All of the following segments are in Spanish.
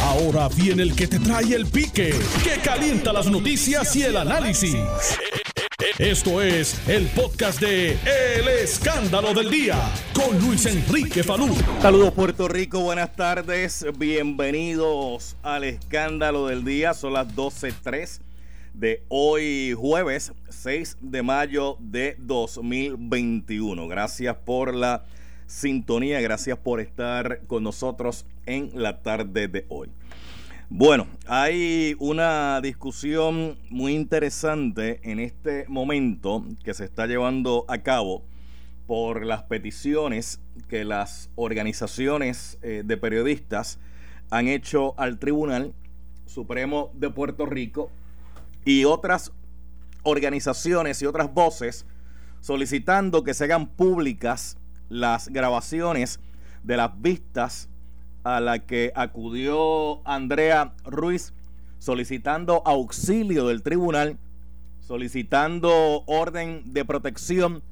Ahora viene el que te trae el pique, que calienta las noticias y el análisis. Esto es el podcast de El Escándalo del Día con Luis Enrique Falú. Saludos Puerto Rico, buenas tardes, bienvenidos al Escándalo del Día. Son las 12.03 de hoy jueves 6 de mayo de 2021. Gracias por la sintonía, gracias por estar con nosotros en la tarde de hoy. Bueno, hay una discusión muy interesante en este momento que se está llevando a cabo por las peticiones que las organizaciones eh, de periodistas han hecho al Tribunal Supremo de Puerto Rico y otras organizaciones y otras voces solicitando que se hagan públicas las grabaciones de las vistas a la que acudió Andrea Ruiz solicitando auxilio del tribunal, solicitando orden de protección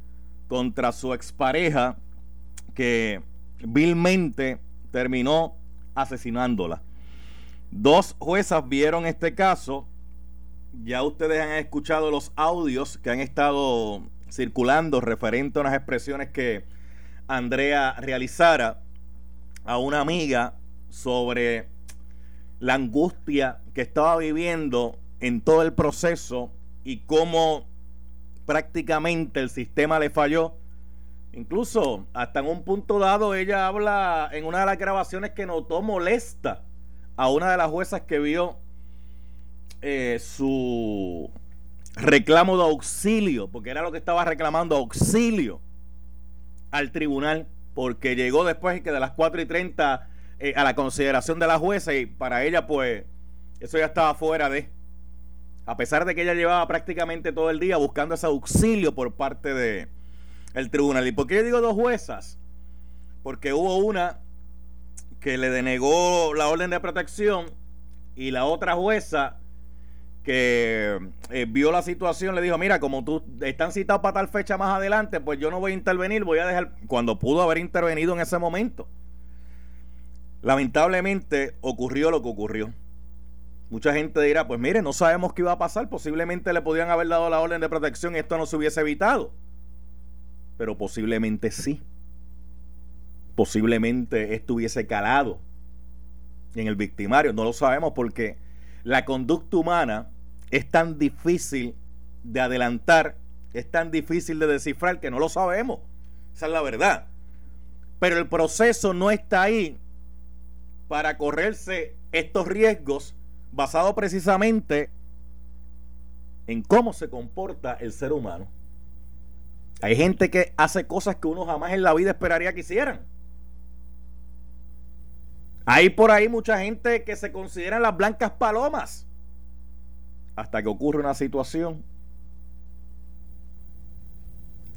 contra su expareja que vilmente terminó asesinándola. Dos juezas vieron este caso. Ya ustedes han escuchado los audios que han estado circulando referente a unas expresiones que Andrea realizara a una amiga sobre la angustia que estaba viviendo en todo el proceso y cómo prácticamente el sistema le falló. Incluso hasta en un punto dado ella habla en una de las grabaciones que notó molesta a una de las juezas que vio eh, su reclamo de auxilio, porque era lo que estaba reclamando, auxilio al tribunal porque llegó después que de las 4 y 30 eh, a la consideración de la jueza y para ella pues eso ya estaba fuera de a pesar de que ella llevaba prácticamente todo el día buscando ese auxilio por parte de el tribunal. ¿Y por qué yo digo dos juezas? Porque hubo una que le denegó la orden de protección y la otra jueza eh, vio la situación, le dijo, mira, como tú están citados para tal fecha más adelante, pues yo no voy a intervenir, voy a dejar, cuando pudo haber intervenido en ese momento. Lamentablemente ocurrió lo que ocurrió. Mucha gente dirá, pues mire, no sabemos qué iba a pasar, posiblemente le podían haber dado la orden de protección y esto no se hubiese evitado. Pero posiblemente sí. Posiblemente esto hubiese calado en el victimario, no lo sabemos porque la conducta humana es tan difícil de adelantar, es tan difícil de descifrar que no lo sabemos. Esa es la verdad. Pero el proceso no está ahí para correrse estos riesgos basado precisamente en cómo se comporta el ser humano. Hay gente que hace cosas que uno jamás en la vida esperaría que hicieran. Hay por ahí mucha gente que se consideran las blancas palomas. Hasta que ocurre una situación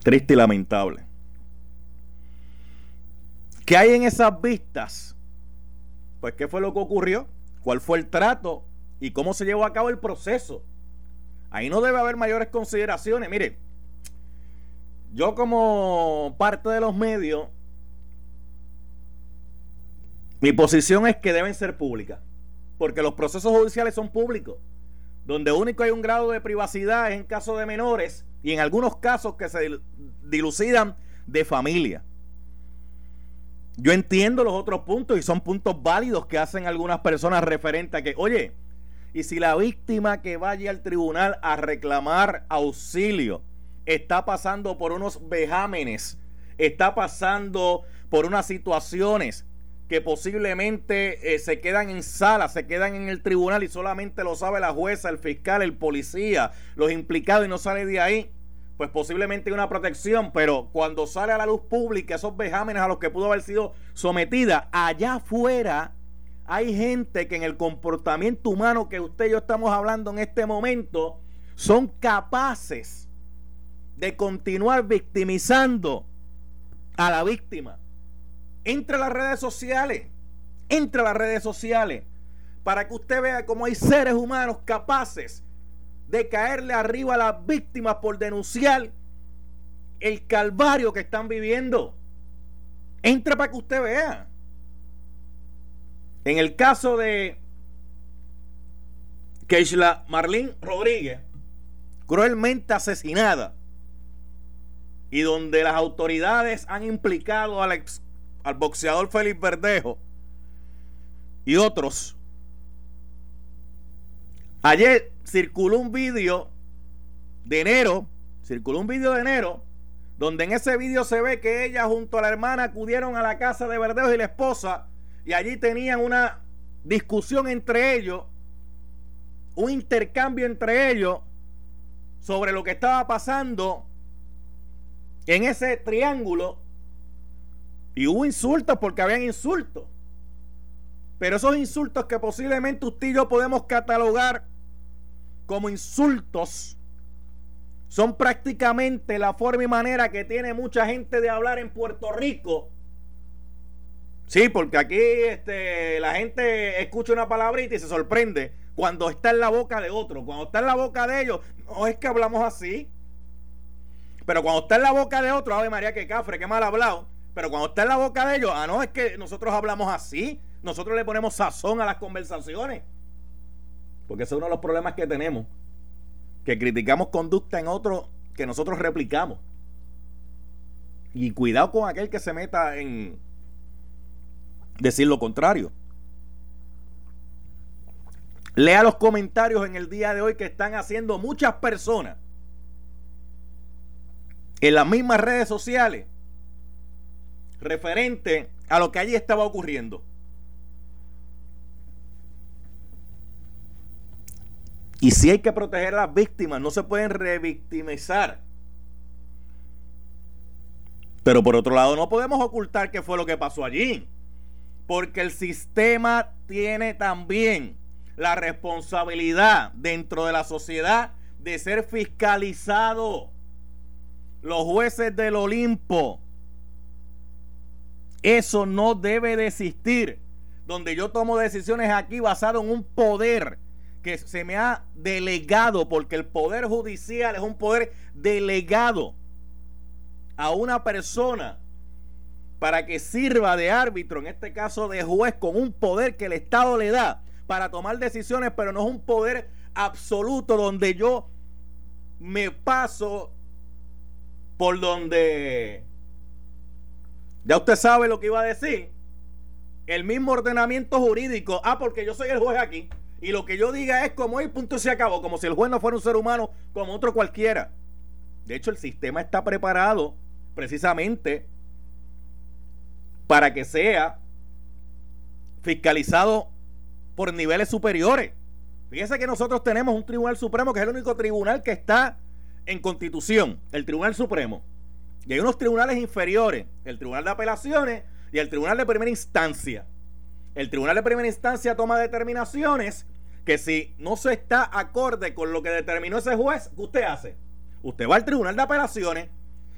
triste y lamentable. ¿Qué hay en esas vistas? Pues qué fue lo que ocurrió, cuál fue el trato y cómo se llevó a cabo el proceso. Ahí no debe haber mayores consideraciones. Mire, yo como parte de los medios mi posición es que deben ser públicas, porque los procesos judiciales son públicos, donde único hay un grado de privacidad es en caso de menores y en algunos casos que se dilucidan de familia. Yo entiendo los otros puntos y son puntos válidos que hacen algunas personas referente a que, oye, y si la víctima que vaya al tribunal a reclamar auxilio está pasando por unos vejámenes, está pasando por unas situaciones que posiblemente eh, se quedan en sala, se quedan en el tribunal y solamente lo sabe la jueza, el fiscal, el policía, los implicados y no sale de ahí, pues posiblemente hay una protección, pero cuando sale a la luz pública esos vejámenes a los que pudo haber sido sometida, allá afuera hay gente que en el comportamiento humano que usted y yo estamos hablando en este momento son capaces de continuar victimizando a la víctima entre a las redes sociales, entre a las redes sociales, para que usted vea cómo hay seres humanos capaces de caerle arriba a las víctimas por denunciar el calvario que están viviendo. Entra para que usted vea. En el caso de Keishla Marlene Rodríguez, cruelmente asesinada, y donde las autoridades han implicado al, al boxeador Félix Verdejo y otros. Ayer circuló un vídeo de enero, circuló un vídeo de enero, donde en ese vídeo se ve que ella junto a la hermana acudieron a la casa de Verdejo y la esposa y allí tenían una discusión entre ellos, un intercambio entre ellos sobre lo que estaba pasando en ese triángulo. Y hubo insultos porque habían insultos. Pero esos insultos que posiblemente usted y yo podemos catalogar como insultos son prácticamente la forma y manera que tiene mucha gente de hablar en Puerto Rico Sí, porque aquí este, la gente escucha una palabrita y se sorprende cuando está en la boca de otro. Cuando está en la boca de ellos, no es que hablamos así. Pero cuando está en la boca de otro, Ave María, que cafre, qué mal hablado. Pero cuando está en la boca de ellos, ah, no, es que nosotros hablamos así. Nosotros le ponemos sazón a las conversaciones. Porque ese es uno de los problemas que tenemos. Que criticamos conducta en otro que nosotros replicamos. Y cuidado con aquel que se meta en, decir lo contrario. Lea los comentarios en el día de hoy que están haciendo muchas personas en las mismas redes sociales referente a lo que allí estaba ocurriendo. Y si hay que proteger a las víctimas, no se pueden revictimizar. Pero por otro lado, no podemos ocultar qué fue lo que pasó allí. Porque el sistema tiene también la responsabilidad dentro de la sociedad de ser fiscalizado. Los jueces del Olimpo. Eso no debe de existir. Donde yo tomo decisiones aquí basado en un poder que se me ha delegado, porque el poder judicial es un poder delegado a una persona para que sirva de árbitro, en este caso de juez, con un poder que el Estado le da para tomar decisiones, pero no es un poder absoluto donde yo me paso por donde... Ya usted sabe lo que iba a decir. El mismo ordenamiento jurídico. Ah, porque yo soy el juez aquí. Y lo que yo diga es como y punto se acabó. Como si el juez no fuera un ser humano como otro cualquiera. De hecho, el sistema está preparado precisamente para que sea fiscalizado por niveles superiores. Fíjese que nosotros tenemos un Tribunal Supremo que es el único tribunal que está en constitución, el Tribunal Supremo. Y hay unos tribunales inferiores, el Tribunal de Apelaciones y el Tribunal de Primera Instancia. El Tribunal de Primera Instancia toma determinaciones que si no se está acorde con lo que determinó ese juez, ¿qué usted hace? Usted va al Tribunal de Apelaciones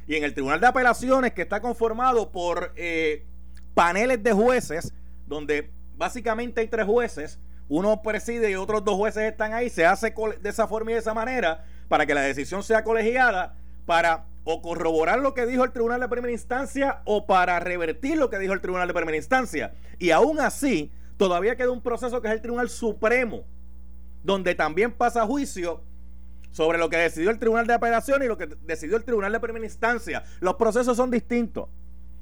y en el Tribunal de Apelaciones que está conformado por eh, paneles de jueces donde básicamente hay tres jueces, uno preside y otros dos jueces están ahí, se hace de esa forma y de esa manera para que la decisión sea colegiada para o corroborar lo que dijo el tribunal de primera instancia o para revertir lo que dijo el tribunal de primera instancia. Y aún así, todavía queda un proceso que es el tribunal supremo, donde también pasa juicio sobre lo que decidió el tribunal de apelación y lo que decidió el tribunal de primera instancia. Los procesos son distintos.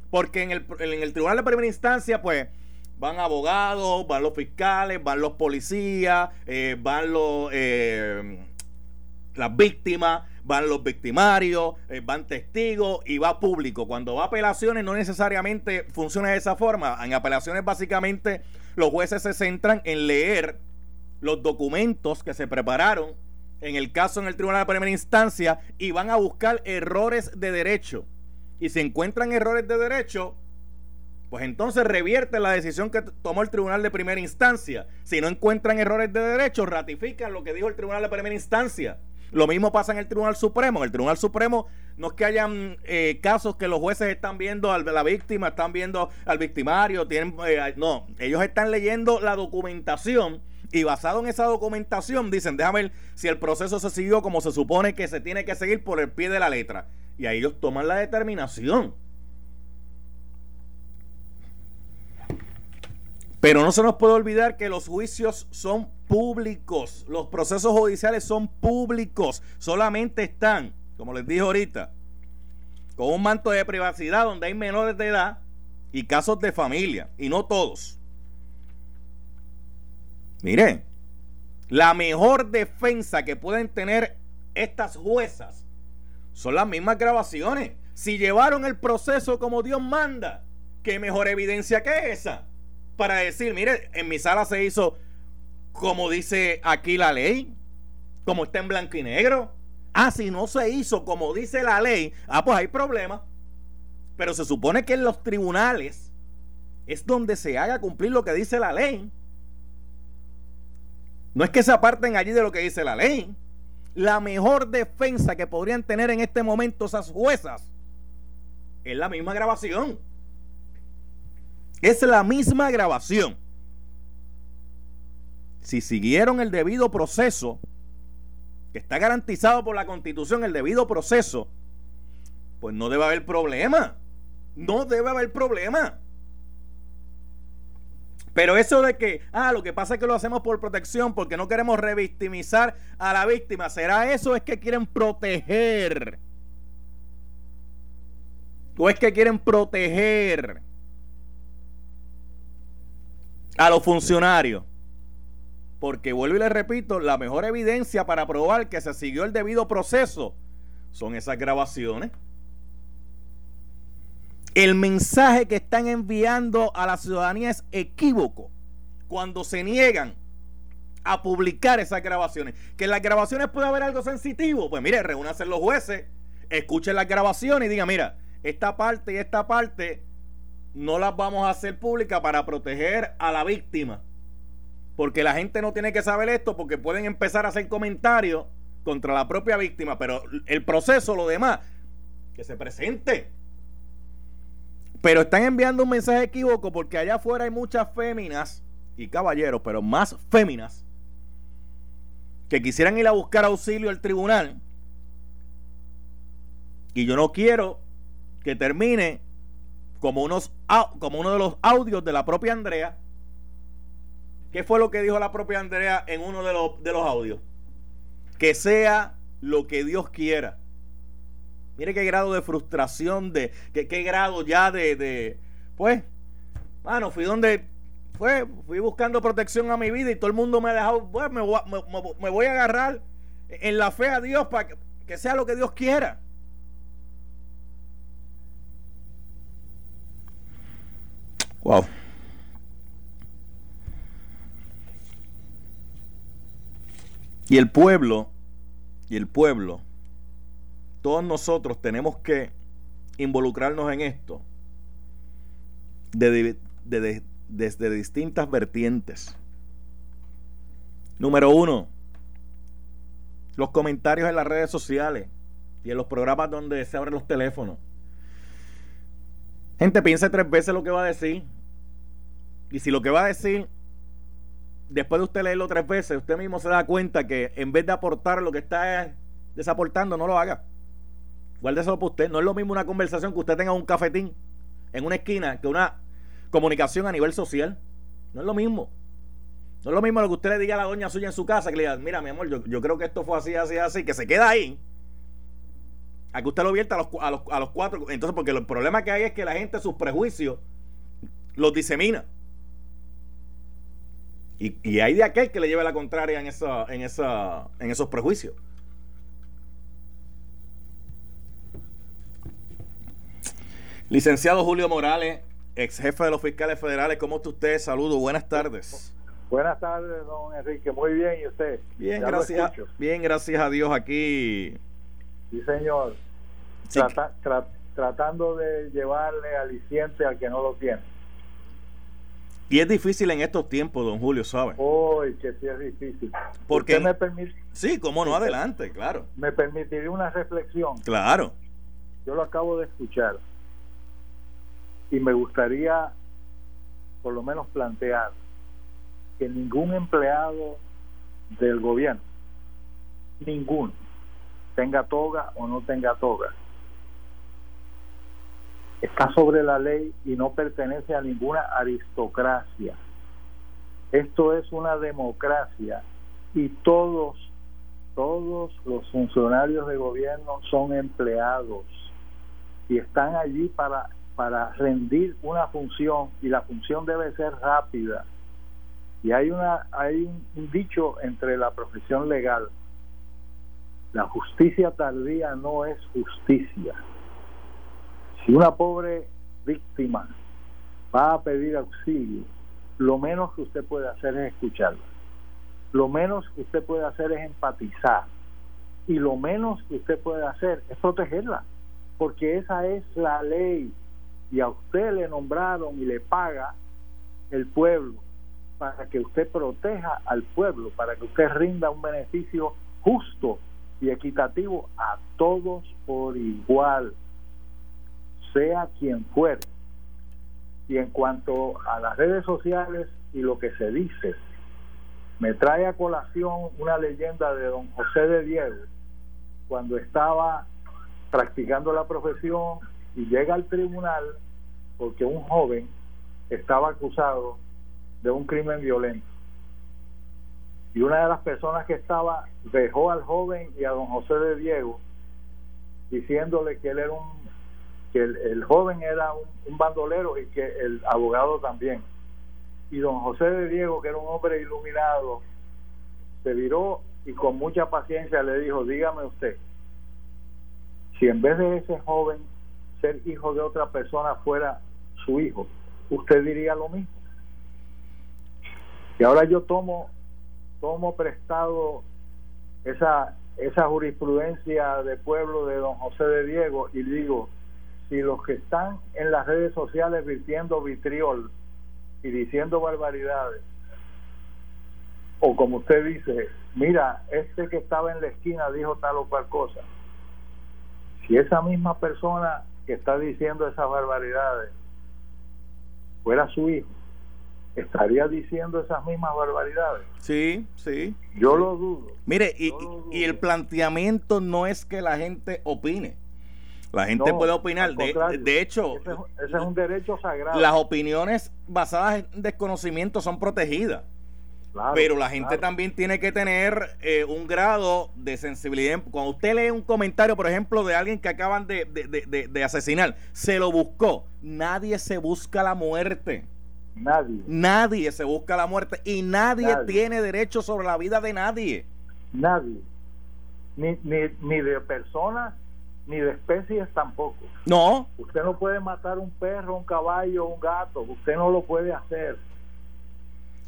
Porque en el, en el tribunal de primera instancia, pues, van abogados, van los fiscales, van los policías, eh, van los eh, las víctimas, van los victimarios, eh, van testigos y va público. Cuando va a apelaciones no necesariamente funciona de esa forma. En apelaciones básicamente los jueces se centran en leer los documentos que se prepararon en el caso en el tribunal de primera instancia y van a buscar errores de derecho y si encuentran errores de derecho, pues entonces revierte la decisión que tomó el tribunal de primera instancia. Si no encuentran errores de derecho, ratifican lo que dijo el tribunal de primera instancia. Lo mismo pasa en el Tribunal Supremo. En el Tribunal Supremo no es que hayan eh, casos que los jueces están viendo a la víctima, están viendo al victimario, tienen, eh, no, ellos están leyendo la documentación y basado en esa documentación dicen, déjame ver si el proceso se siguió como se supone que se tiene que seguir por el pie de la letra y ahí ellos toman la determinación. Pero no se nos puede olvidar que los juicios son públicos, los procesos judiciales son públicos, solamente están, como les dije ahorita, con un manto de privacidad donde hay menores de edad y casos de familia, y no todos. Miren, la mejor defensa que pueden tener estas juezas son las mismas grabaciones. Si llevaron el proceso como Dios manda, ¿qué mejor evidencia que esa? Para decir, mire, en mi sala se hizo como dice aquí la ley, como está en blanco y negro. Ah, si no se hizo como dice la ley, ah, pues hay problema. Pero se supone que en los tribunales es donde se haga cumplir lo que dice la ley. No es que se aparten allí de lo que dice la ley. La mejor defensa que podrían tener en este momento esas juezas es la misma grabación. Es la misma grabación. Si siguieron el debido proceso, que está garantizado por la constitución, el debido proceso, pues no debe haber problema. No debe haber problema. Pero eso de que, ah, lo que pasa es que lo hacemos por protección porque no queremos revictimizar a la víctima, ¿será eso? ¿Es que quieren proteger? ¿O es que quieren proteger a los funcionarios? Porque vuelvo y les repito, la mejor evidencia para probar que se siguió el debido proceso son esas grabaciones el mensaje que están enviando a la ciudadanía es equívoco cuando se niegan a publicar esas grabaciones. Que en las grabaciones puede haber algo sensitivo. Pues mire, reúnanse los jueces, escuchen las grabaciones y digan, mira, esta parte y esta parte no las vamos a hacer públicas para proteger a la víctima. Porque la gente no tiene que saber esto porque pueden empezar a hacer comentarios contra la propia víctima. Pero el proceso, lo demás, que se presente pero están enviando un mensaje equívoco porque allá afuera hay muchas féminas y caballeros, pero más féminas, que quisieran ir a buscar auxilio al tribunal. Y yo no quiero que termine como, unos, como uno de los audios de la propia Andrea. ¿Qué fue lo que dijo la propia Andrea en uno de los, de los audios? Que sea lo que Dios quiera. Mire qué grado de frustración, de qué, qué grado ya de, de, pues, bueno, fui donde, fue, fui buscando protección a mi vida y todo el mundo me ha dejado, pues, me, me, voy a agarrar en la fe a Dios para que, que sea lo que Dios quiera. Wow. Y el pueblo, y el pueblo todos nosotros tenemos que involucrarnos en esto desde distintas vertientes. Número uno, los comentarios en las redes sociales y en los programas donde se abren los teléfonos. Gente, piensa tres veces lo que va a decir. Y si lo que va a decir, después de usted leerlo tres veces, usted mismo se da cuenta que en vez de aportar lo que está desaportando, no lo haga. Guárdeselo para usted. No es lo mismo una conversación que usted tenga un cafetín en una esquina que una comunicación a nivel social. No es lo mismo. No es lo mismo lo que usted le diga a la doña suya en su casa, que le diga, mira, mi amor, yo, creo que esto fue así, así, así, que se queda ahí. A que usted lo vierta a los, a los, a los cuatro. Entonces, porque el problema que hay es que la gente sus prejuicios los disemina. Y, y, hay de aquel que le lleve la contraria en, esa, en, esa, en esos prejuicios. Licenciado Julio Morales, ex jefe de los fiscales federales, ¿cómo está usted? Saludos, buenas tardes. Buenas tardes, don Enrique. Muy bien, ¿y usted? Bien, gracias. Bien, gracias a Dios aquí. Sí, señor. tratando de llevarle aliciente al que no lo tiene. Y es difícil en estos tiempos, don Julio, ¿sabe? Uy, que sí es difícil. Porque me permite? Sí, cómo no, adelante, claro. Me permitiría una reflexión. Claro. Yo lo acabo de escuchar y me gustaría por lo menos plantear que ningún empleado del gobierno, ninguno, tenga toga o no tenga toga, está sobre la ley y no pertenece a ninguna aristocracia. Esto es una democracia y todos, todos los funcionarios de gobierno son empleados y están allí para, para rendir una función y la función debe ser rápida. Y hay, una, hay un dicho entre la profesión legal, la justicia tardía no es justicia. Si una pobre víctima va a pedir auxilio, lo menos que usted puede hacer es escucharla. Lo menos que usted puede hacer es empatizar. Y lo menos que usted puede hacer es protegerla. Porque esa es la ley. Y a usted le nombraron y le paga el pueblo para que usted proteja al pueblo, para que usted rinda un beneficio justo y equitativo a todos por igual, sea quien fuere. Y en cuanto a las redes sociales y lo que se dice, me trae a colación una leyenda de don José de Diego, cuando estaba practicando la profesión y llega al tribunal porque un joven estaba acusado de un crimen violento. Y una de las personas que estaba dejó al joven y a don José de Diego diciéndole que él era un que el, joven era un, bandolero y que el abogado también. Y don José de Diego, que era un hombre iluminado, se viró y con mucha paciencia le dijo, dígame usted, si en vez de ese joven ser hijo de otra persona fuera su hijo, usted diría lo mismo. Y ahora yo tomo tomo prestado esa esa jurisprudencia de pueblo de don José de Diego y digo si los que están en las redes sociales virtiendo vitriol y diciendo barbaridades, o como usted dice, mira, este que estaba en la esquina dijo tal o cual cosa, si esa misma persona que está diciendo esas barbaridades fuera su hijo, estaría diciendo esas mismas barbaridades. Sí, sí. Yo lo dudo. Mire, y, y, el planteamiento no es que la gente opine. La gente puede opinar. De, hecho, ese, es un derecho sagrado. Las opiniones basadas en desconocimiento son protegidas. pero la gente también tiene que tener eh, un grado de sensibilidad. Cuando usted lee un comentario, por ejemplo, de alguien que acaban de, de asesinar, se lo buscó. Nadie se busca la muerte. Nadie. Nadie se busca la muerte y nadie, tiene derecho sobre la vida de nadie. Nadie. Ni, ni, ni de personas ni de especies tampoco. No. Usted no puede matar un perro, un caballo, un gato. Usted no lo puede hacer.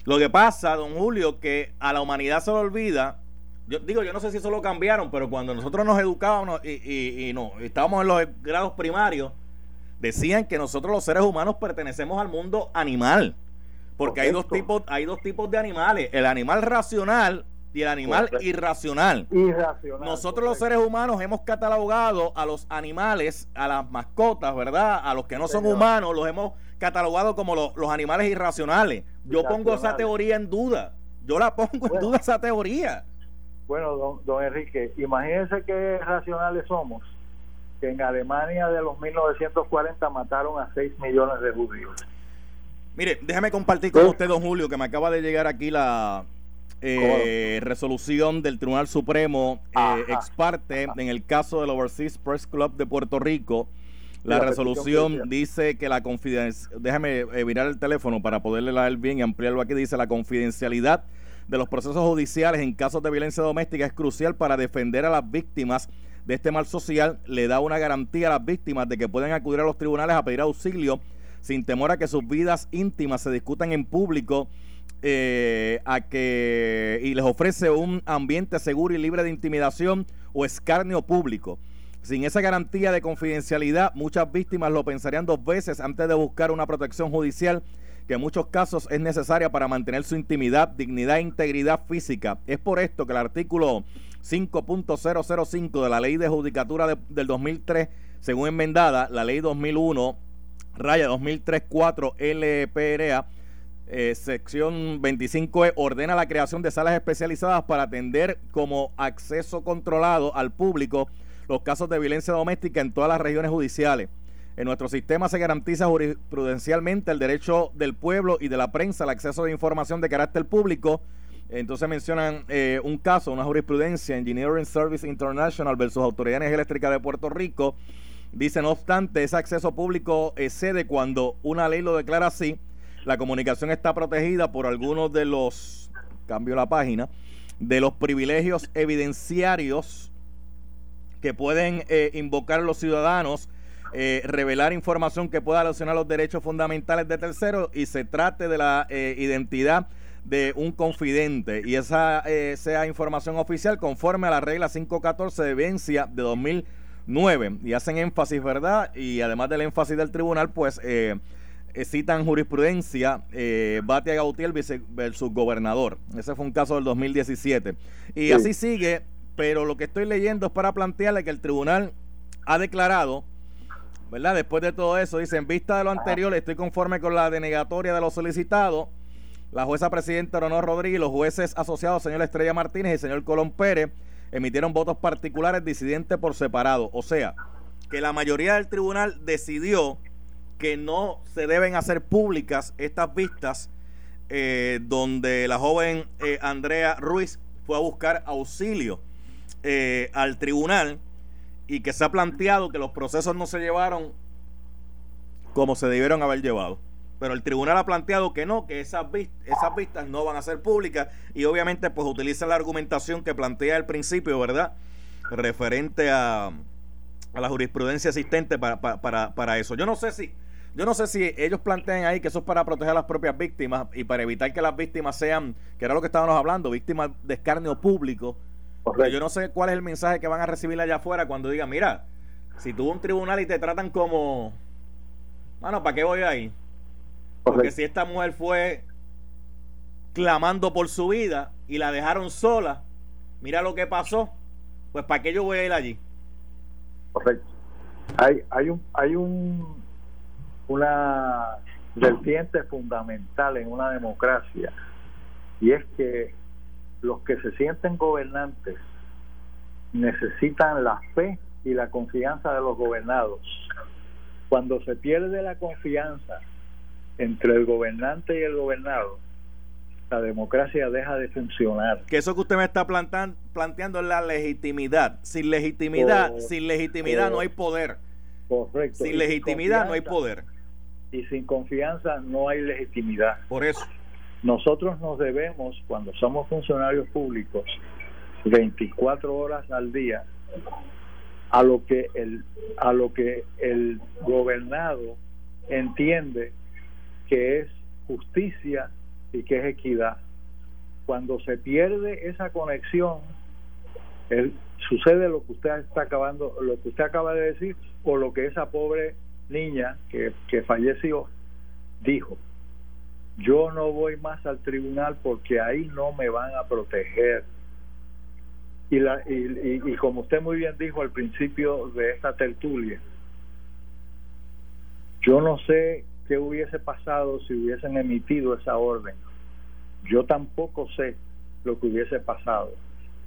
Lo que pasa, don Julio, que a la humanidad se le olvida. Yo digo, yo no sé si eso lo cambiaron, pero cuando nosotros nos educábamos y, y, y no, estábamos en los grados primarios, decían que nosotros los seres humanos pertenecemos al mundo animal. Porque hay dos tipos, hay dos tipos de animales, el animal racional y el animal irracional. Nosotros los seres humanos hemos catalogado a los animales, a las mascotas, ¿verdad? A los que no son humanos, los hemos catalogado como los, animales irracionales. Yo pongo esa teoría en duda. Yo la pongo en duda esa teoría. Bueno, don, don Enrique, imagínense qué racionales somos. Que en Alemania de los 1940 mataron a 6 millones de judíos. Mire, déjame compartir con usted, don Julio, que me acaba de llegar aquí la, eh, resolución del Tribunal Supremo eh, ex parte en el caso del Overseas Press Club de Puerto Rico. La, resolución dice que la confidencialidad, déjame eh, mirar el teléfono para poderle leer bien y ampliarlo aquí, dice la confidencialidad de los procesos judiciales en casos de violencia doméstica es crucial para defender a las víctimas de este mal social, le da una garantía a las víctimas de que pueden acudir a los tribunales a pedir auxilio sin temor a que sus vidas íntimas se discutan en público eh, a que y les ofrece un ambiente seguro y libre de intimidación o escarnio público. Sin esa garantía de confidencialidad, muchas víctimas lo pensarían dos veces antes de buscar una protección judicial que en muchos casos es necesaria para mantener su intimidad, dignidad e integridad física. Es por esto que el artículo 5.005 de la Ley de Judicatura del 2003, según enmendada, la Ley 2001, raya 2003-4 LPRA, eh, sección 25E ordena la creación de salas especializadas para atender como acceso controlado al público los casos de violencia doméstica en todas las regiones judiciales. En nuestro sistema se garantiza jurisprudencialmente el derecho del pueblo y de la prensa al acceso de información de carácter público. Entonces mencionan eh, un caso, una jurisprudencia, Engineering Service International versus Autoridad Eléctrica de Puerto Rico. Dice, no obstante, ese acceso público excede cuando una ley lo declara así. La comunicación está protegida por algunos de los, cambio la página, de los privilegios evidenciarios que pueden eh, invocar los ciudadanos eh, revelar información que pueda lesionar los derechos fundamentales de terceros y se trate de la eh, identidad de un confidente y esa sea información oficial conforme a la regla 514 de Vencia de 2009 y hacen énfasis, ¿verdad? Y además del énfasis del tribunal, pues citan jurisprudencia eh, Batia Gautier versus gobernador. Ese fue un caso del 2017. Y así sigue, pero lo que estoy leyendo es para plantearle que el tribunal ha declarado ¿verdad? Después de todo eso, dice, en vista de lo anterior, estoy conforme con la denegatoria de los solicitados. La jueza presidenta Ronor Rodríguez y los jueces asociados, señor Estrella Martínez y señor Colón Pérez, emitieron votos particulares disidentes por separado. O sea, que la mayoría del tribunal decidió que no se deben hacer públicas estas vistas eh, donde la joven eh, Andrea Ruiz fue a buscar auxilio eh, al tribunal y que se ha planteado que los procesos no se llevaron como se debieron haber llevado. Pero el tribunal ha planteado que no, que esas, vistas no van a ser públicas y obviamente pues utiliza la argumentación que plantea al principio, ¿verdad? Referente a, a la jurisprudencia existente para, para, para, eso. Yo no sé si... Yo no sé si ellos plantean ahí que eso es para proteger a las propias víctimas y para evitar que las víctimas sean, que era lo que estábamos hablando, víctimas de escarnio público, yo no sé cuál es el mensaje que van a recibir allá afuera cuando digan, mira, si tuvo un tribunal y te tratan como, bueno, ¿para qué voy ahí? Porque si esta mujer fue clamando por su vida y la dejaron sola, mira lo que pasó, pues ¿para qué yo voy a ir allí? Correcto. Hay, hay un, hay un, una vertiente fundamental en una democracia y es que los que se sienten gobernantes necesitan la fe y la confianza de los gobernados. Cuando se pierde la confianza entre el gobernante y el gobernado, la democracia deja de funcionar. Que eso que usted me está planteando es la legitimidad. Sin legitimidad, sin legitimidad no hay poder. Correcto. Sin legitimidad no hay poder. Y sin confianza no hay legitimidad. Por eso. Nosotros nos debemos, cuando somos funcionarios públicos, 24 horas al día a lo que el a lo que el gobernado entiende que es justicia y que es equidad. Cuando se pierde esa conexión, sucede lo que usted está acabando, lo que usted acaba de decir, o lo que esa pobre niña que, que falleció dijo yo no voy más al tribunal porque ahí no me van a proteger. Y, la, y, y, como usted muy bien dijo al principio de esta tertulia, yo no sé qué hubiese pasado si hubiesen emitido esa orden. Yo tampoco sé lo que hubiese pasado,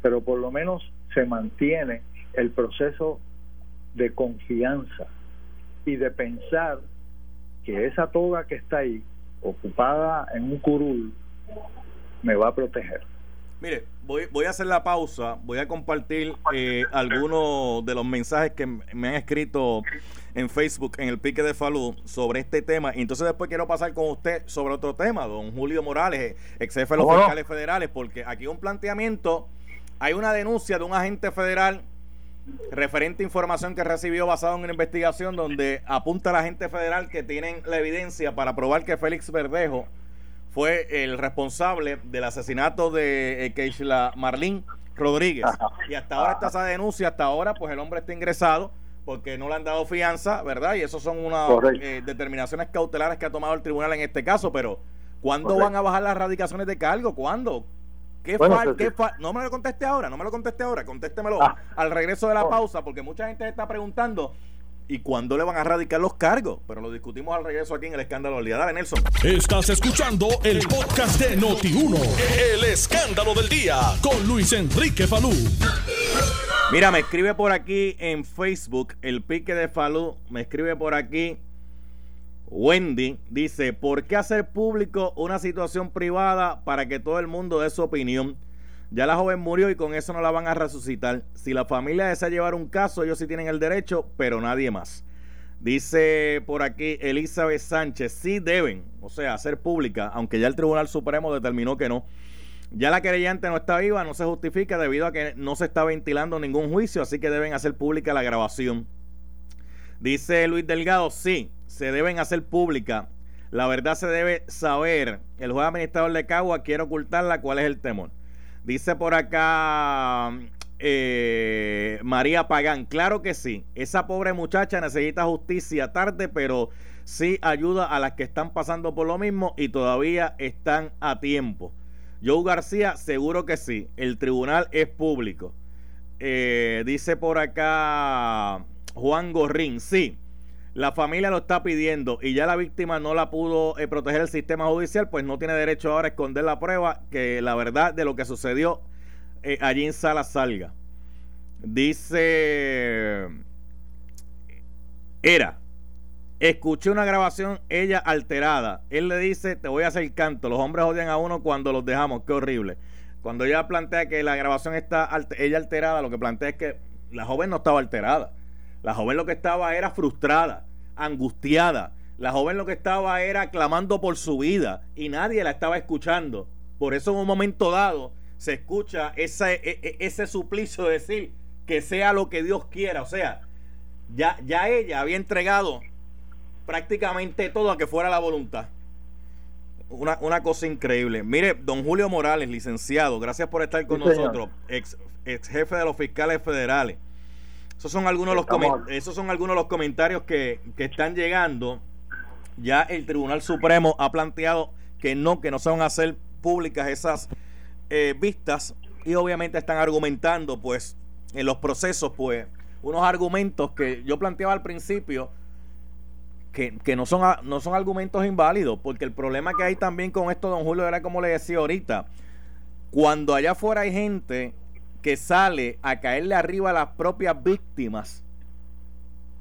pero por lo menos se mantiene el proceso de confianza y de pensar que esa toga que está ahí ocupada en un curul me va a proteger. Mire, voy, voy a hacer la pausa, voy a compartir eh, algunos de los mensajes que me han escrito en Facebook, en el pique de Falú, sobre este tema. Y entonces después quiero pasar con usted sobre otro tema, don Julio Morales, ex jefe de los fiscales federales, porque aquí hay un planteamiento, hay una denuncia de un agente federal referente a información que recibió basado en una investigación donde apunta a la gente federal que tienen la evidencia para probar que Félix Verdejo fue el responsable del asesinato de eh, Keishla Marlín Rodríguez. Y hasta ahora está esa denuncia, hasta ahora pues el hombre está ingresado porque no le han dado fianza, ¿verdad? Y eso son unas eh, determinaciones cautelares que ha tomado el tribunal en este caso, pero ¿cuándo van a bajar las radicaciones de cargo? ¿Cuándo? No me lo conteste ahora, no me lo conteste ahora, contéstemelo ah. al regreso de la oh. pausa, porque mucha gente está preguntando. ¿Y cuándo le van a radicar los cargos? Pero lo discutimos al regreso aquí en el escándalo del día. Dale, Nelson. Estás escuchando el podcast de Noti1. El escándalo del día con Luis Enrique Falú. Mira, me escribe por aquí en Facebook, el pique de Falú, me escribe por aquí Wendy, dice, ¿por qué hacer público una situación privada para que todo el mundo dé su opinión? Ya la joven murió y con eso no la van a resucitar. Si la familia desea llevar un caso, ellos sí tienen el derecho, pero nadie más. Dice por aquí Elizabeth Sánchez, sí deben, o sea, hacer pública, aunque ya el Tribunal Supremo determinó que no. Ya la querellante no está viva, no se justifica debido a que no se está ventilando ningún juicio, así que deben hacer pública la grabación. Dice Luis Delgado, sí, se deben hacer pública. La verdad se debe saber. El juez administrador de Cagua quiere ocultarla, ¿cuál es el temor? Dice por acá eh, María Pagán, claro que sí, esa pobre muchacha necesita justicia tarde, pero sí ayuda a las que están pasando por lo mismo y todavía están a tiempo. Joe García, seguro que sí, el tribunal es público. Eh, dice por acá Juan Gorrín, sí, la familia lo está pidiendo y ya la víctima no la pudo eh, proteger el sistema judicial, pues no tiene derecho ahora a esconder la prueba que la verdad de lo que sucedió eh, allí en Sala salga. Dice, era, escuché una grabación, ella alterada. Él le dice, te voy a hacer canto. Los hombres odian a uno cuando los dejamos, qué horrible. Cuando ella plantea que la grabación está ella alterada, lo que plantea es que la joven no estaba alterada. La joven lo que estaba era frustrada, angustiada. La joven lo que estaba era clamando por su vida y nadie la estaba escuchando. Por eso en un momento dado se escucha ese, e, e, ese suplicio de decir que sea lo que Dios quiera. O sea, ya, ya ella había entregado prácticamente todo a que fuera la voluntad. Una, una, cosa increíble. Mire, don Julio Morales, licenciado, gracias por estar con nosotros, ex, ex, jefe de los fiscales federales. Esos son algunos, de los, esos son algunos de los comentarios que, que están llegando. Ya el Tribunal Supremo ha planteado que no, que no se van a hacer públicas esas eh, vistas y obviamente están argumentando pues en los procesos pues unos argumentos que yo planteaba al principio que, que, no, son, no son argumentos inválidos, porque el problema que hay también con esto, don Julio, era como le decía ahorita, cuando allá afuera hay gente que sale a caerle arriba a las propias víctimas,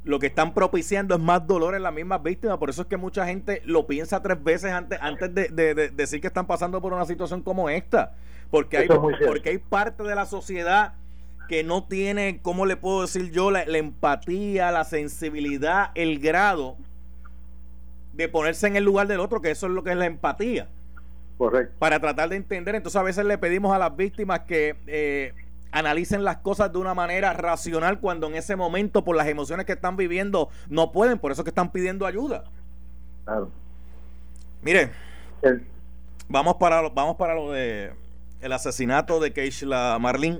lo que están propiciando es más dolor en las mismas víctimas. Por eso es que mucha gente lo piensa tres veces antes, antes de decir que están pasando por una situación como esta. Porque hay, porque hay parte de la sociedad que no tiene, ¿cómo le puedo decir yo? La, empatía, la sensibilidad, el grado de ponerse en el lugar del otro, que eso es lo que es la empatía. Correcto. Para tratar de entender. Entonces a veces le pedimos a las víctimas que eh, analicen las cosas de una manera racional cuando en ese momento, por las emociones que están viviendo, no pueden. Por eso que están pidiendo ayuda. Claro. Mire, vamos, para, vamos para lo de el asesinato de Keishla Marlin.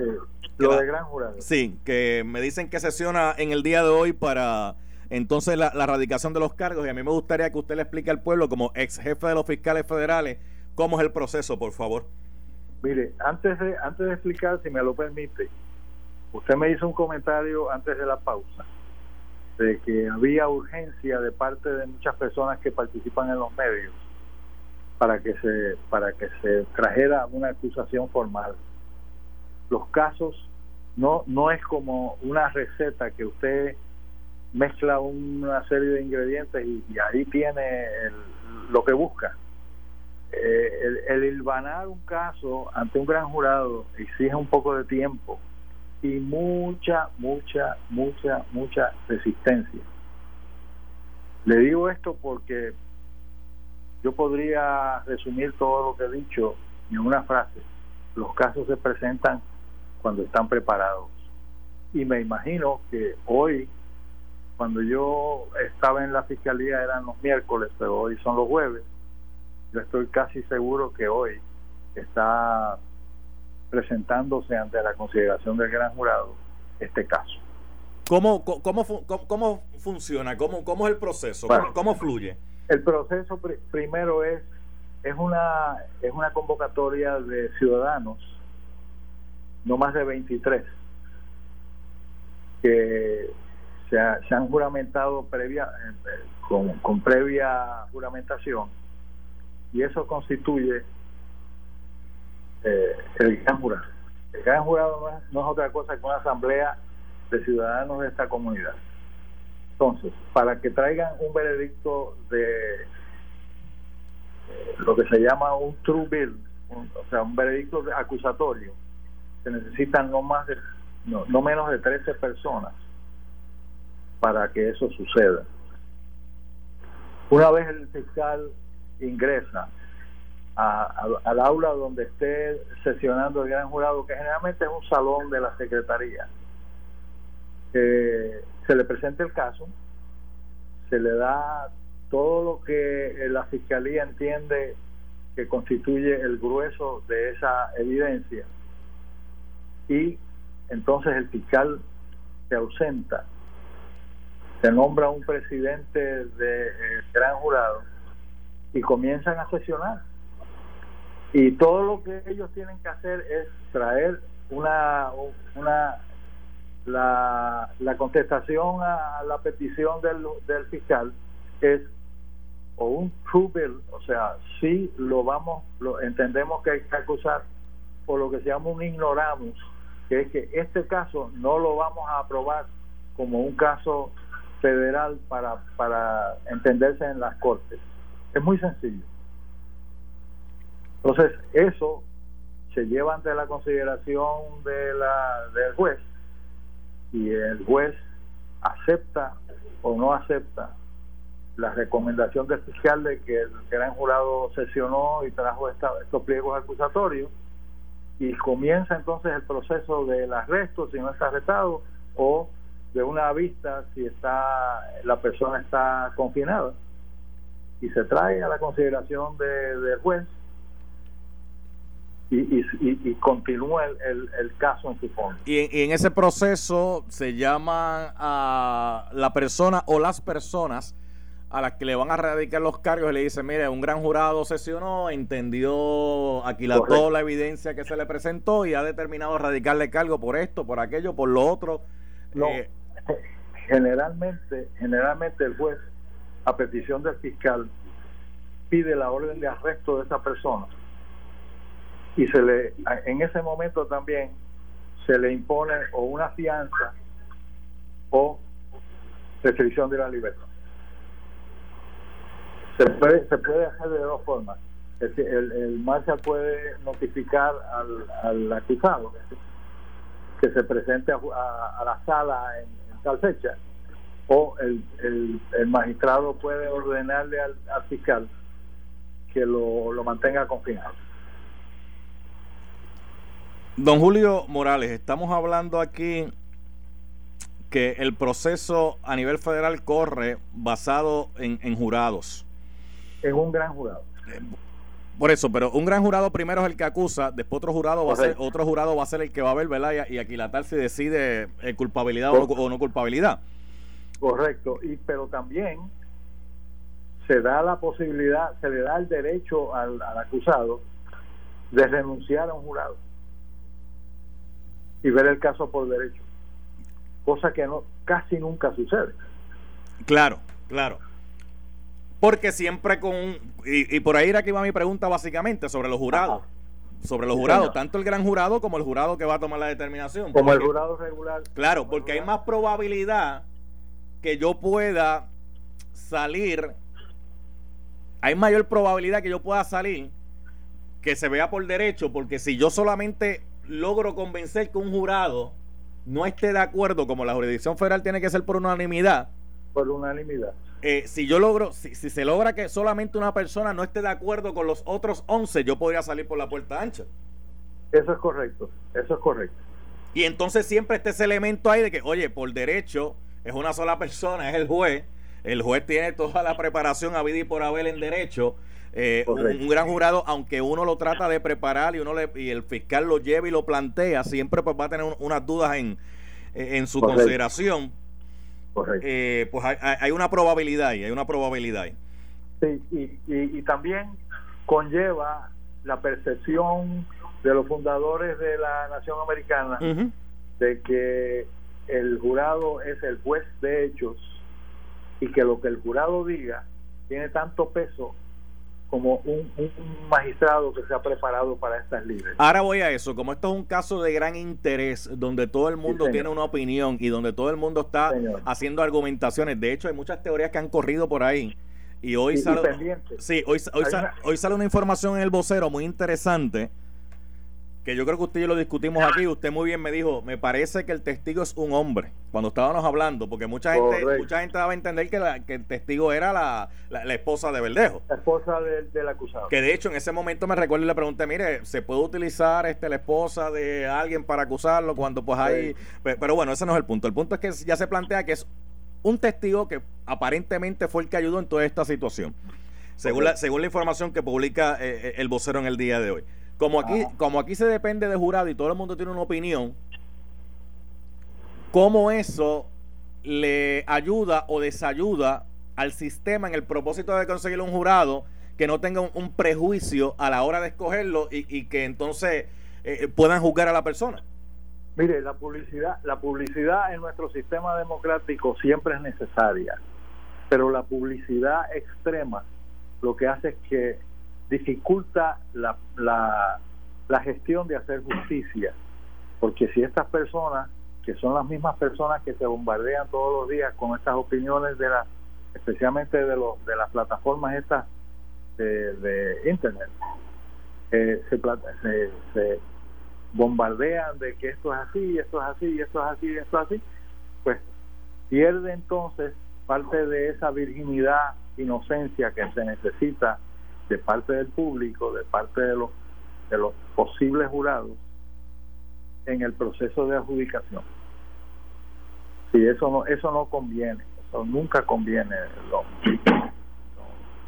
lo de gran jurado. Sí, que me dicen que sesiona en el día de hoy para entonces la, la, radicación de los cargos y a mí me gustaría que usted le explique al pueblo como ex jefe de los fiscales federales cómo es el proceso, por favor. Mire, antes de antes de explicar, si me lo permite, usted me hizo un comentario antes de la pausa de que había urgencia de parte de muchas personas que participan en los medios para que se para que se trajera una acusación formal. Los casos no no es como una receta que usted mezcla una serie de ingredientes y, ahí tiene lo que busca. Eh, el, el hilvanar un caso ante un gran jurado exige un poco de tiempo y mucha, mucha, mucha, mucha resistencia. Le digo esto porque yo podría resumir todo lo que he dicho en una frase. Los casos se presentan cuando están preparados. Y me imagino que hoy, cuando yo estaba en la fiscalía eran los miércoles, pero hoy son los jueves, yo estoy casi seguro que hoy está presentándose ante la consideración del gran jurado este caso. ¿Cómo, cómo, cómo, funciona? ¿Cómo, ¿Cómo es el proceso? ¿Cómo fluye? El proceso primero es es una es una convocatoria de ciudadanos, no más de 23, que se, han juramentado previa eh, con, con previa juramentación y eso constituye eh, el gran jurado. El gran jurado no es, otra cosa que una asamblea de ciudadanos de esta comunidad. Entonces, para que traigan un veredicto de eh, lo que se llama un true bill, o sea, un veredicto acusatorio, se necesitan no más de no, no menos de 13 personas para que eso suceda. Una vez el fiscal ingresa a- al aula donde esté sesionando el gran jurado, que generalmente es un salón de la secretaría, se le presenta el caso, se le da todo lo que la fiscalía entiende que constituye el grueso de esa evidencia y entonces el fiscal se ausenta, se nombra un presidente del gran jurado y comienzan a sesionar. Y todo lo que ellos tienen que hacer es traer una, una la, la contestación a la petición del, del fiscal es o un true bill, o sea, sí lo vamos, lo entendemos que hay que acusar por lo que se llama un ignoramus, que es que este caso no lo vamos a aprobar como un caso federal para, para entenderse en las cortes. Es muy sencillo. Entonces, eso se lleva ante la consideración de la, del juez y el juez acepta o no acepta la recomendación del fiscal de que el gran jurado sesionó y trajo esta, estos pliegos acusatorios y comienza entonces el proceso del arresto si no está arrestado o de una vista si está la persona está confinada y se trae a la consideración de- del juez y, y, y- y continúa el, el- el caso en su fondo. Y en, y en ese proceso se llaman a la persona o las personas a las que le van a radicar los cargos y le dicen, mire, un gran jurado sesionó, entendió, aquilató Correcto. la evidencia que se le presentó y ha determinado radicarle cargo por esto, por aquello, por lo otro. No, Eh, generalmente, generalmente el juez, a petición del fiscal, pide la orden de arresto de esa persona y se le, en ese momento también se le impone o una fianza o restricción de la libertad. Se puede, se puede hacer de dos formas. Es decir, el, el marshal puede notificar al, al acusado que se presente a, a- a la sala en, en tal fecha o el, el, el magistrado puede ordenarle al, al fiscal que lo, lo mantenga confinado. Don Julio Morales, estamos hablando aquí que el proceso a nivel federal corre basado en, en jurados. En un gran jurado. Por eso, pero un gran jurado primero es el que acusa, después otro jurado va a ser, otro jurado va a ser el que va a ver, ¿verdad? Y, y aquilatar si decide eh, culpabilidad o no, o no culpabilidad. Correcto. Y pero también se da la posibilidad, se le da el derecho al, al acusado de renunciar a un jurado y ver el caso por derecho, cosa que no casi nunca sucede. Claro, claro. Porque siempre con... Y, y por ahí era que iba mi pregunta básicamente sobre los jurados. Sobre los jurados, tanto el gran jurado como el jurado que va a tomar la determinación. Como el jurado regular. Claro, porque hay más probabilidad que yo pueda salir. Hay mayor probabilidad que yo pueda salir que se vea por derecho, porque si yo solamente logro convencer que un jurado no esté de acuerdo, como la jurisdicción federal tiene que ser por unanimidad, por unanimidad. eh, si yo logro, si, si se logra que solamente una persona no esté de acuerdo con los otros 11, yo podría salir por la puerta ancha. Eso es correcto, eso es correcto. Y entonces siempre está ese elemento ahí de que, oye, por derecho es una sola persona, es el juez. El juez tiene toda la preparación a vida y por haber en derecho. Eh, un, gran jurado, aunque uno lo trata de preparar y uno le, y el fiscal lo lleva y lo plantea, siempre pues va a tener un- unas dudas en, en su Correcto. consideración. correcto. Eh, pues hay, hay una probabilidad ahí, hay una probabilidad ahí. Sí, y, y, y también conlleva la percepción de los fundadores de la nación americana de que el jurado es el juez de hechos y que lo que el jurado diga tiene tanto peso como un, magistrado que se ha preparado para estas lides. Ahora voy a eso, como esto es un caso de gran interés, donde todo el mundo tiene una opinión y donde todo el mundo está haciendo argumentaciones, de hecho hay muchas teorías que han corrido por ahí. Y hoy sale, sí, hoy, hoy, hoy sale una información en el vocero muy interesante que yo creo que usted y yo lo discutimos aquí, usted muy bien me dijo, me parece que el testigo es un hombre, cuando estábamos hablando, porque mucha gente mucha gente daba a entender que, la, que el testigo era la, la, esposa de Verdejo. La esposa del acusado. Que de hecho en ese momento me recuerdo y le pregunté, mire, ¿se puede utilizar este la esposa de alguien para acusarlo cuando pues hay... Pero bueno, ese no es el punto. El punto es que ya se plantea que es un testigo que aparentemente fue el que ayudó en toda esta situación, según, la, según la información que publica eh, eh, el vocero en el día de hoy. Como aquí, como aquí se depende de jurado y todo el mundo tiene una opinión, ¿cómo eso le ayuda o desayuda al sistema en el propósito de conseguir un jurado que no tenga un, prejuicio a la hora de escogerlo y, que entonces eh, puedan juzgar a la persona? Mire, la publicidad, la publicidad en nuestro sistema democrático siempre es necesaria, pero la publicidad extrema lo que hace es que dificulta la, la, la gestión de hacer justicia, porque si estas personas, que son las mismas personas que se bombardean todos los días con estas opiniones de la, especialmente de los de las plataformas estas de, internet, eh, se, se, se bombardean de que esto es así, esto es así, esto es así, esto es así, pues pierde entonces parte de esa virginidad, inocencia que se necesita de parte del público, de parte de los, de los posibles jurados en el proceso de adjudicación. Si eso no, eso no conviene, eso nunca conviene,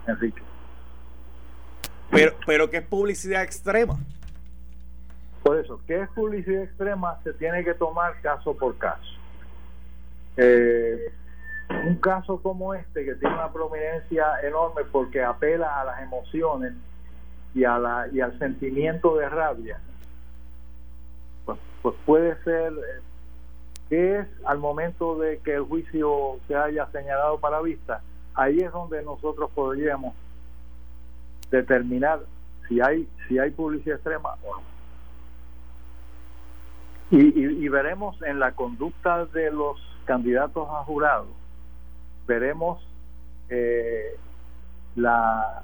Enrique. Pero, pero ¿qué es publicidad extrema? Por eso, ¿qué es publicidad extrema? Se tiene que tomar caso por caso. Eh, un caso como este que tiene una prominencia enorme porque apela a las emociones y a la y al sentimiento de rabia pues, pues puede ser eh, que es al momento de que el juicio se haya señalado para vista ahí es donde nosotros podríamos determinar si hay si hay publicidad extrema o no. Y, y veremos en la conducta de los candidatos a jurados veremos eh, la,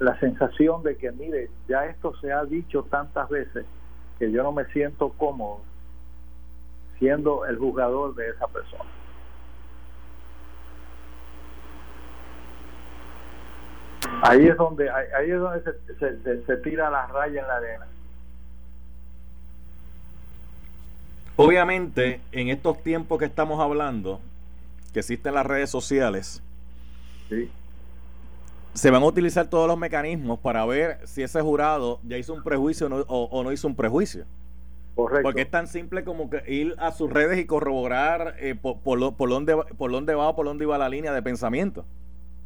la sensación de que, mire, ya esto se ha dicho tantas veces que yo no me siento cómodo siendo el juzgador de esa persona. Ahí es donde ahí es donde se, se tira la raya en la arena. Obviamente, en estos tiempos que estamos hablando, que existen las redes sociales, se van a utilizar todos los mecanismos para ver si ese jurado ya hizo un prejuicio o no, hizo un prejuicio. Correcto. Porque es tan simple como que ir a sus redes y corroborar eh, por, por, dónde, por dónde va o por dónde iba la línea de pensamiento.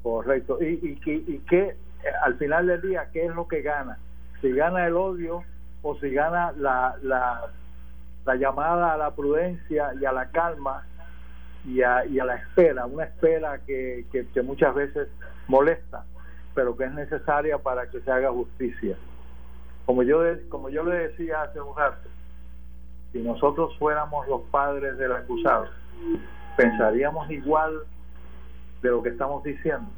Correcto. Y, y, y, que al final del día, ¿qué es lo que gana? Si gana el odio o si gana la, la, la llamada a la prudencia y a la calma y a, y a la espera, una espera que, que, muchas veces molesta, pero que es necesaria para que se haga justicia. Como yo, como yo le decía hace un rato, si nosotros fuéramos los padres del acusado, pensaríamos igual de lo que estamos diciendo.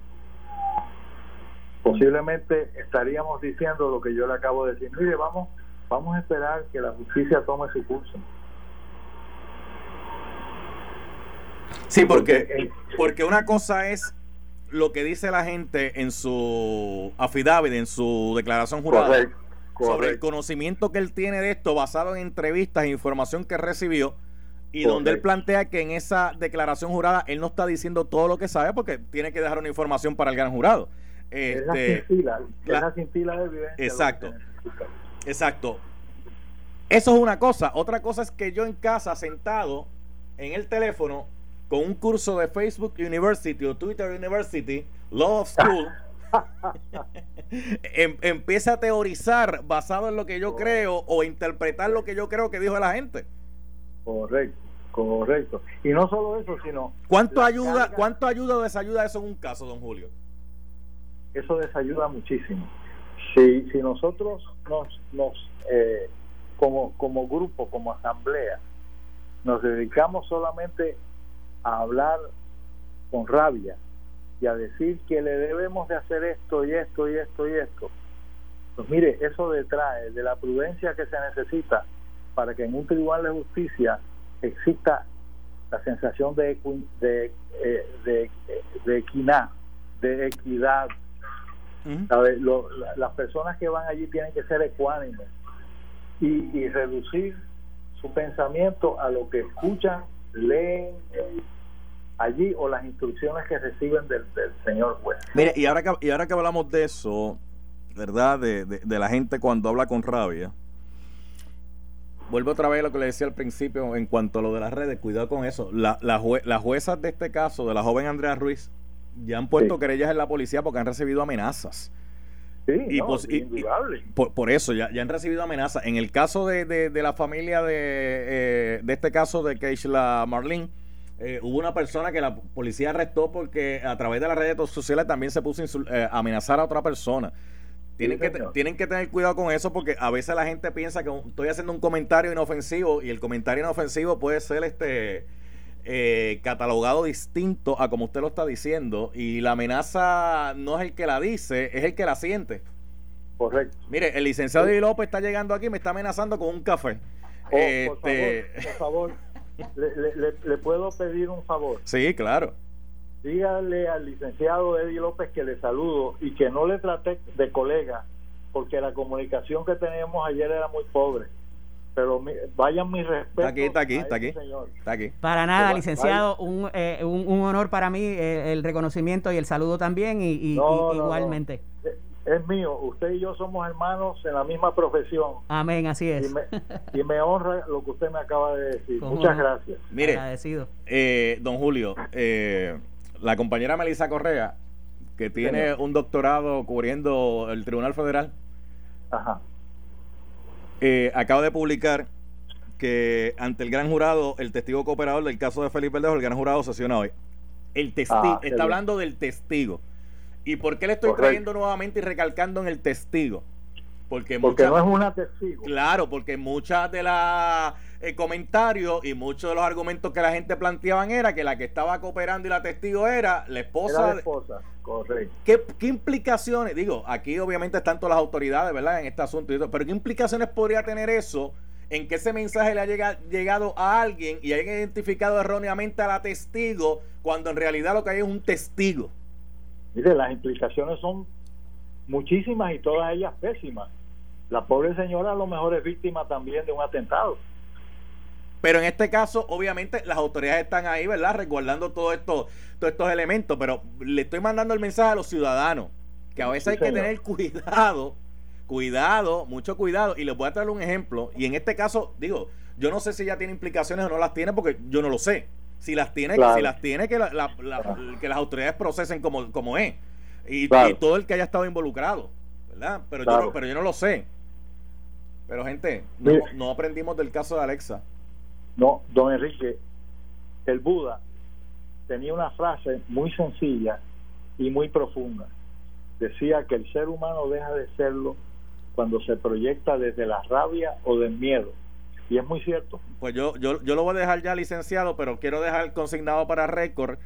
Posiblemente estaríamos diciendo lo que yo le acabo de decir. Mire, vamos, vamos a esperar que la justicia tome su curso. Sí, porque, porque una cosa es lo que dice la gente en su affidavit, en su declaración jurada, sobre el conocimiento que él tiene de esto basado en entrevistas e información que recibió, y donde él plantea que en esa declaración jurada él no está diciendo todo lo que sabe porque tiene que dejar una información para el gran jurado. Este, es la cintila, de evidencia. Exacto. Exacto. Eso es una cosa. Otra cosa es que yo en casa, sentado en el teléfono, con un curso de Facebook University o Twitter University, Law of School, em, empieza a teorizar basado en lo que yo creo o interpretar lo que yo creo que dijo la gente. Correcto, correcto. Y no solo eso, sino... ¿Cuánto ayuda, ¿cuánto ayuda o desayuda eso en un caso, don Julio? eso desayuda muchísimo. Si, si nosotros nos, nos eh, como, como grupo, como asamblea, nos dedicamos solamente a hablar con rabia y a decir que le debemos de hacer esto y esto y esto y esto, pues mire, eso detrae de la prudencia que se necesita para que en un tribunal de justicia exista la sensación de, de, eh, de, de equidad, de equidad. las personas que van allí tienen que ser ecuánimes y, y reducir su pensamiento a lo que escuchan, leen allí o las instrucciones que reciben del, señor juez. Mire, y ahora que, y ahora que hablamos de eso, ¿verdad? De, de, la gente cuando habla con rabia. Vuelvo otra vez a lo que le decía al principio en cuanto a lo de las redes, cuidado con eso. La, la las juezas de este caso, de la joven Andrea Ruiz, ya han puesto querellas en la policía porque han recibido amenazas. Sí, y, por, eso, ya, ya, han recibido amenazas. En el caso de, de, la familia de, eh, de este caso de Keishla Marlene, eh, hubo una persona que la policía arrestó porque a través de las redes sociales también se puso a eh, amenazar a otra persona. Tienen, que, tienen que tener cuidado con eso porque a veces la gente piensa que estoy haciendo un comentario inofensivo y el comentario inofensivo puede ser este eh, catalogado distinto a como usted lo está diciendo y la amenaza no es el que la dice, es el que la siente. Correcto. Mire, el licenciado Di López está llegando aquí y me está amenazando con un café. Oh, este... por favor, le, le, puedo pedir un favor. Sí, claro dígale al licenciado Eddie López que le saludo y que no le trate de colega, porque la comunicación que teníamos ayer era muy pobre. Pero vayan mis respetos. Está aquí, está aquí, está aquí, está aquí. Para nada, licenciado, eh, un, un, honor para mí eh, el reconocimiento y el saludo también, y, igualmente. Es mío, usted y yo somos hermanos en la misma profesión. Amén, así es. Y me, honra lo que usted me acaba de decir. Muchas gracias. Mire, Agradecido. Eh, don Julio, eh, la compañera Melissa Correa, que tiene un doctorado cubriendo el Tribunal Federal, eh, acaba de publicar que ante el gran jurado, el testigo cooperador del caso de Felipe Verdejo, el gran jurado sesiona hoy. El testigo, ah, está hablando del testigo. ¿Y por qué le estoy trayendo nuevamente y recalcando en el testigo? Porque, porque no es una testigo. Claro, porque muchas de las eh, comentarios y muchos de los argumentos que la gente planteaban era que la que estaba cooperando y la testigo era la esposa. la esposa, correcto. ¿Qué, implicaciones? Digo, aquí obviamente están todas las autoridades, ¿verdad? En este asunto, pero ¿qué implicaciones podría tener eso? en que ese mensaje le ha llegado a alguien y hayan identificado erróneamente a la testigo cuando en realidad lo que hay es un testigo. Mire, las implicaciones son muchísimas y todas ellas pésimas. La pobre señora a lo mejor es víctima también de un atentado. Pero en este caso, obviamente, las autoridades están ahí, ¿verdad? Resguardando todo esto, todos estos elementos. Pero le estoy mandando el mensaje a los ciudadanos que a veces hay que tener cuidado, cuidado, mucho cuidado. Y les voy a traer un ejemplo. Y en este caso, digo, yo no sé si ya tiene implicaciones o no las tiene, porque yo no lo sé. Si las tiene, si las tiene, que, que las autoridades procesen como, como es y, todo el que haya estado involucrado, ¿verdad? Pero, yo, no, pero yo no lo sé. Pero gente, no, aprendimos del caso de Alexa. No, don Enrique, el Buda tenía una frase muy sencilla y muy profunda. Decía que el ser humano deja de serlo cuando se proyecta desde la rabia o del miedo. Y es muy cierto. Pues yo, yo, yo lo voy a dejar ya licenciado, pero quiero dejar consignado para récord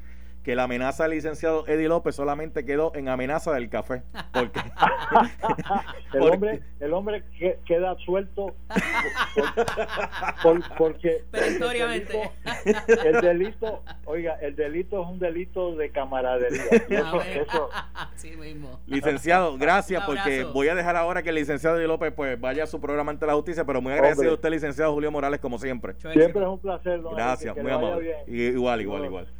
que la amenaza del licenciado Eddie López solamente quedó en amenaza del café. Porque, el, hombre, el hombre queda suelto porque el delito, oiga, el delito es un delito de camaradería. Licenciado, gracias porque voy a dejar ahora que el licenciado Eddie López pues vaya a su programa ante la justicia, pero muy agradecido a usted, licenciado Julio Morales, como siempre. Siempre es un placer. Gracias, muy amable. Igual, igual, igual.